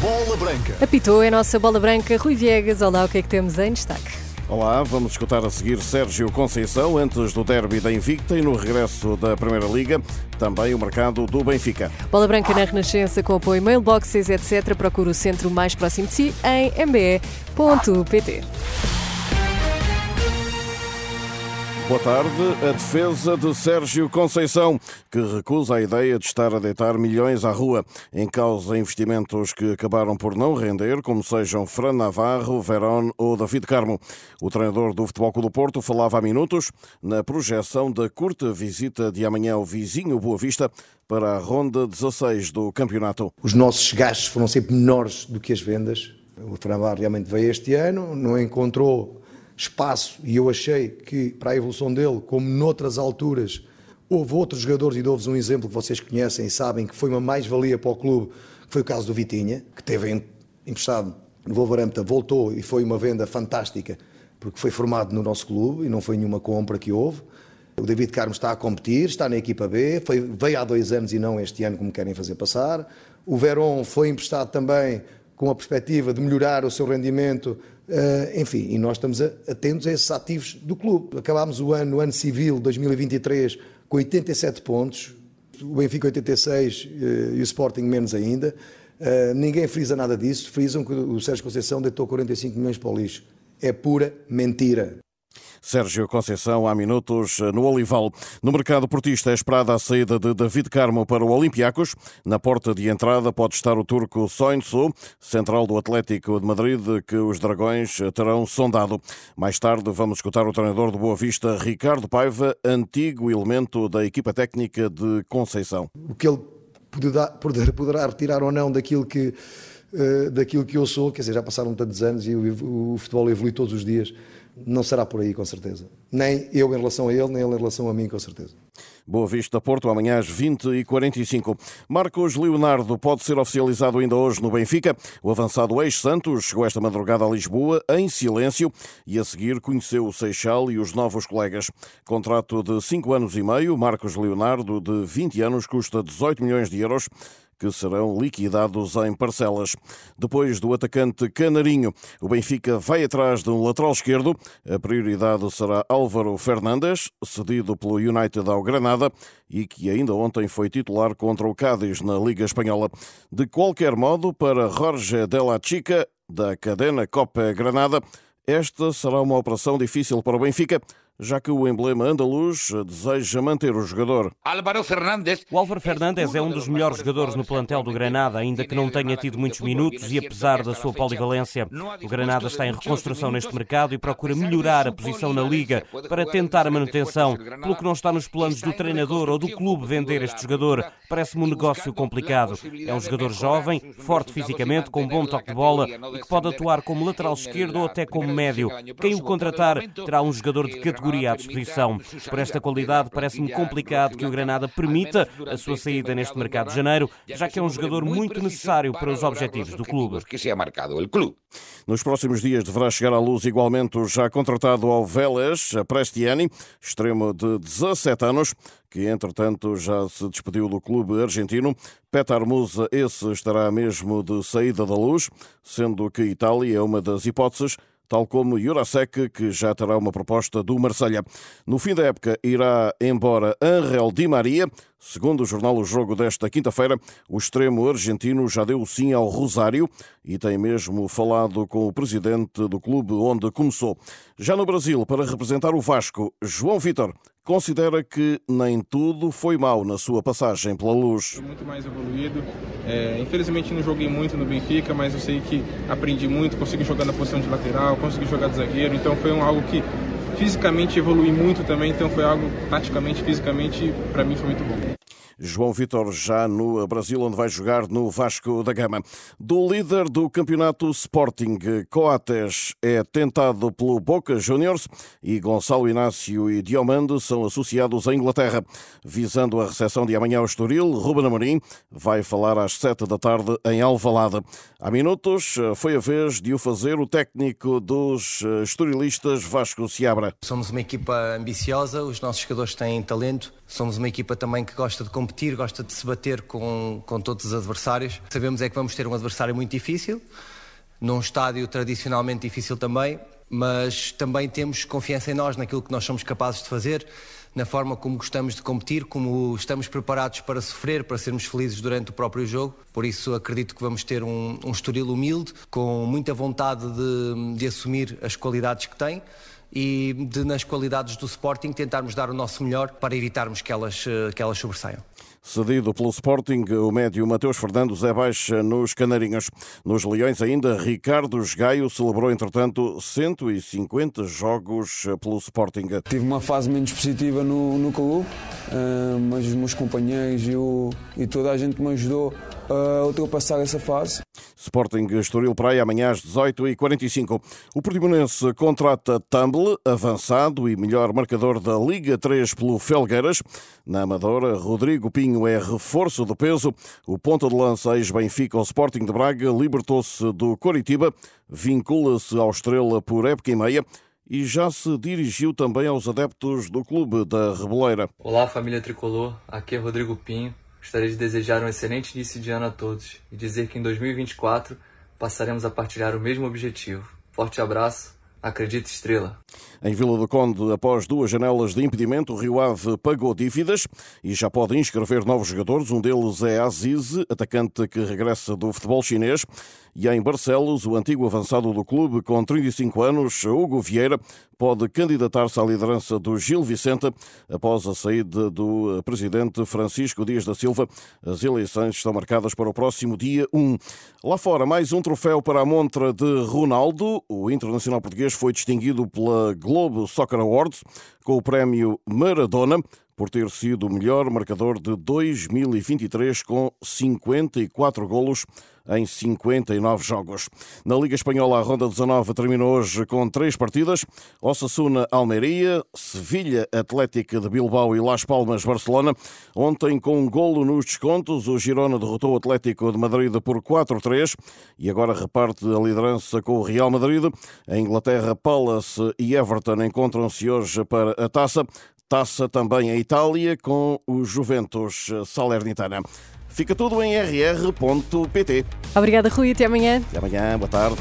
Bola Branca. Apitou a nossa bola branca Rui Viegas. Olá, o que é que temos em destaque? Olá, vamos escutar a seguir Sérgio Conceição antes do derby da Invicta e no regresso da Primeira Liga, também o mercado do Benfica. Bola branca na Renascença com apoio mailboxes, etc. Procure o centro mais próximo de si em mbe.pt. Boa tarde. A defesa de Sérgio Conceição, que recusa a ideia de estar a deitar milhões à rua. Em causa investimentos que acabaram por não render, como sejam Fran Navarro, Verón ou David Carmo. O treinador do Futebol Clube do Porto falava há minutos na projeção da curta visita de amanhã ao vizinho Boa Vista para a ronda 16 do campeonato. Os nossos gastos foram sempre menores do que as vendas. O Fran Navarro realmente veio este ano, não encontrou espaço e eu achei que para a evolução dele, como noutras alturas, houve outros jogadores, e dou-vos um exemplo que vocês conhecem e sabem que foi uma mais-valia para o clube, que foi o caso do Vitinha, que teve emprestado no Wolverhampton, voltou e foi uma venda fantástica, porque foi formado no nosso clube e não foi nenhuma compra que houve. O David Carmo está a competir, está na equipa B, foi, veio há dois anos e não este ano, como querem fazer passar. O Verón foi emprestado também com a perspectiva de melhorar o seu rendimento Uh, enfim, e nós estamos atentos a esses ativos do clube. Acabámos o ano, o ano civil 2023, com 87 pontos, o Benfica 86 uh, e o Sporting menos ainda. Uh, ninguém frisa nada disso, frisam que o Sérgio Conceição deitou 45 milhões para o lixo. É pura mentira. Sérgio Conceição, há minutos no Olival. No mercado portista é esperada a saída de David Carmo para o Olympiacos. Na porta de entrada pode estar o turco Soinsu, central do Atlético de Madrid, que os Dragões terão sondado. Mais tarde vamos escutar o treinador do Boa Vista, Ricardo Paiva, antigo elemento da equipa técnica de Conceição. O que ele poderá, poderá retirar ou não daquilo que, eh, daquilo que eu sou, quer dizer, já passaram tantos anos e o futebol evolui todos os dias não será por aí, com certeza. Nem eu em relação a ele, nem ele em relação a mim, com certeza. Boa Vista Porto, amanhã às 20h45. Marcos Leonardo pode ser oficializado ainda hoje no Benfica. O avançado ex-Santos chegou esta madrugada a Lisboa em silêncio e a seguir conheceu o Seixal e os novos colegas. Contrato de 5 anos e meio, Marcos Leonardo, de 20 anos, custa 18 milhões de euros que serão liquidados em parcelas. Depois do atacante Canarinho, o Benfica vai atrás de um lateral esquerdo. A prioridade será Álvaro Fernandes, cedido pelo United ao Granada e que ainda ontem foi titular contra o Cádiz na Liga Espanhola. De qualquer modo, para Jorge Della Chica, da cadena Copa Granada, esta será uma operação difícil para o Benfica já que o emblema andaluz deseja manter o jogador. Álvaro Fernandes. O Álvaro Fernandes é um dos melhores jogadores no plantel do Granada, ainda que não tenha tido muitos minutos e apesar da sua polivalência. O Granada está em reconstrução neste mercado e procura melhorar a posição na Liga para tentar a manutenção, pelo que não está nos planos do treinador ou do clube vender este jogador. Parece-me um negócio complicado. É um jogador jovem, forte fisicamente, com bom toque de bola e que pode atuar como lateral esquerdo ou até como médio. Quem o contratar terá um jogador de categoria categoria à disposição. Por esta qualidade, parece-me complicado que o Granada permita a sua saída neste mercado de janeiro, já que é um jogador muito necessário para os objetivos do clube. Nos próximos dias deverá chegar à luz igualmente o já contratado ao Vélez, Prestiani, extremo de 17 anos, que entretanto já se despediu do clube argentino. Petar Musa, esse estará mesmo de saída da luz, sendo que Itália é uma das hipóteses tal como Jurasek, que já terá uma proposta do Marselha. No fim da época irá embora Angel Di Maria. Segundo o jornal O Jogo desta quinta-feira, o extremo argentino já deu sim ao Rosário e tem mesmo falado com o presidente do clube onde começou. Já no Brasil, para representar o Vasco, João Vitor considera que nem tudo foi mal na sua passagem pela luz. Muito mais evoluído. É, infelizmente não joguei muito no Benfica, mas eu sei que aprendi muito, consegui jogar na posição de lateral, consegui jogar de zagueiro, então foi um, algo que fisicamente evolui muito também, então foi algo taticamente, fisicamente, para mim foi muito bom. João Vitor já no Brasil, onde vai jogar no Vasco da Gama. Do líder do campeonato Sporting, Coates é tentado pelo Boca Juniors e Gonçalo Inácio e Diomande são associados à Inglaterra. Visando a recepção de amanhã ao Estoril, Ruben Amorim vai falar às sete da tarde em Alvalade. Há minutos foi a vez de o fazer o técnico dos estorilistas Vasco Seabra. Somos uma equipa ambiciosa, os nossos jogadores têm talento, somos uma equipa também que gosta de competir competir, gosta de se bater com, com todos os adversários. Sabemos é que vamos ter um adversário muito difícil, num estádio tradicionalmente difícil também, mas também temos confiança em nós, naquilo que nós somos capazes de fazer, na forma como gostamos de competir, como estamos preparados para sofrer, para sermos felizes durante o próprio jogo. Por isso acredito que vamos ter um, um estoril humilde, com muita vontade de, de assumir as qualidades que tem e de, nas qualidades do Sporting, tentarmos dar o nosso melhor para evitarmos que elas, eh, que elas sobressaiam. Cedido pelo Sporting, o médio Mateus Fernandes é baixa nos Canarinhos. Nos Leões ainda, Ricardo Gaio celebrou, entretanto, 150 jogos pelo Sporting. Tive uma fase menos positiva no, no clube, eh, mas os meus companheiros e, e toda a gente me ajudou a ultrapassar essa fase. Sporting Estoril Praia, amanhã às 18h45. O Portimonense contrata Tumble, avançado e melhor marcador da Liga 3 pelo Felgueiras. Na Amadora, Rodrigo Pinho é reforço do peso. O ponta de lança ex-Benfica ao Sporting de Braga libertou-se do Coritiba, vincula-se ao Estrela por época e meia e já se dirigiu também aos adeptos do clube da Rebeleira. Olá, família tricolor. Aqui é Rodrigo Pinho Gostaria de desejar um excelente início de ano a todos e dizer que em 2024 passaremos a partilhar o mesmo objetivo. Forte abraço, acredite estrela. Em Vila do Conde, após duas janelas de impedimento, o Rio Ave pagou dívidas e já pode inscrever novos jogadores. Um deles é Aziz, atacante que regressa do futebol chinês. E em Barcelos, o antigo avançado do clube, com 35 anos, Hugo Vieira, pode candidatar-se à liderança do Gil Vicente após a saída do presidente Francisco Dias da Silva. As eleições estão marcadas para o próximo dia 1. Lá fora, mais um troféu para a montra de Ronaldo. O internacional português foi distinguido pela Globo Soccer Awards com o prémio Maradona por ter sido o melhor marcador de 2023 com 54 golos em 59 jogos. Na Liga Espanhola, a Ronda 19 terminou hoje com três partidas: Osasuna Almeria, Sevilha Atlética de Bilbao e Las Palmas Barcelona. Ontem, com um golo nos descontos, o Girona derrotou o Atlético de Madrid por 4-3 e agora reparte a liderança com o Real Madrid. A Inglaterra, Palace e Everton encontram-se hoje para a taça. Taça também a Itália com o Juventus Salernitana. Fica tudo em rr.pt. Obrigada, Rui. Até amanhã. Até amanhã. Boa tarde.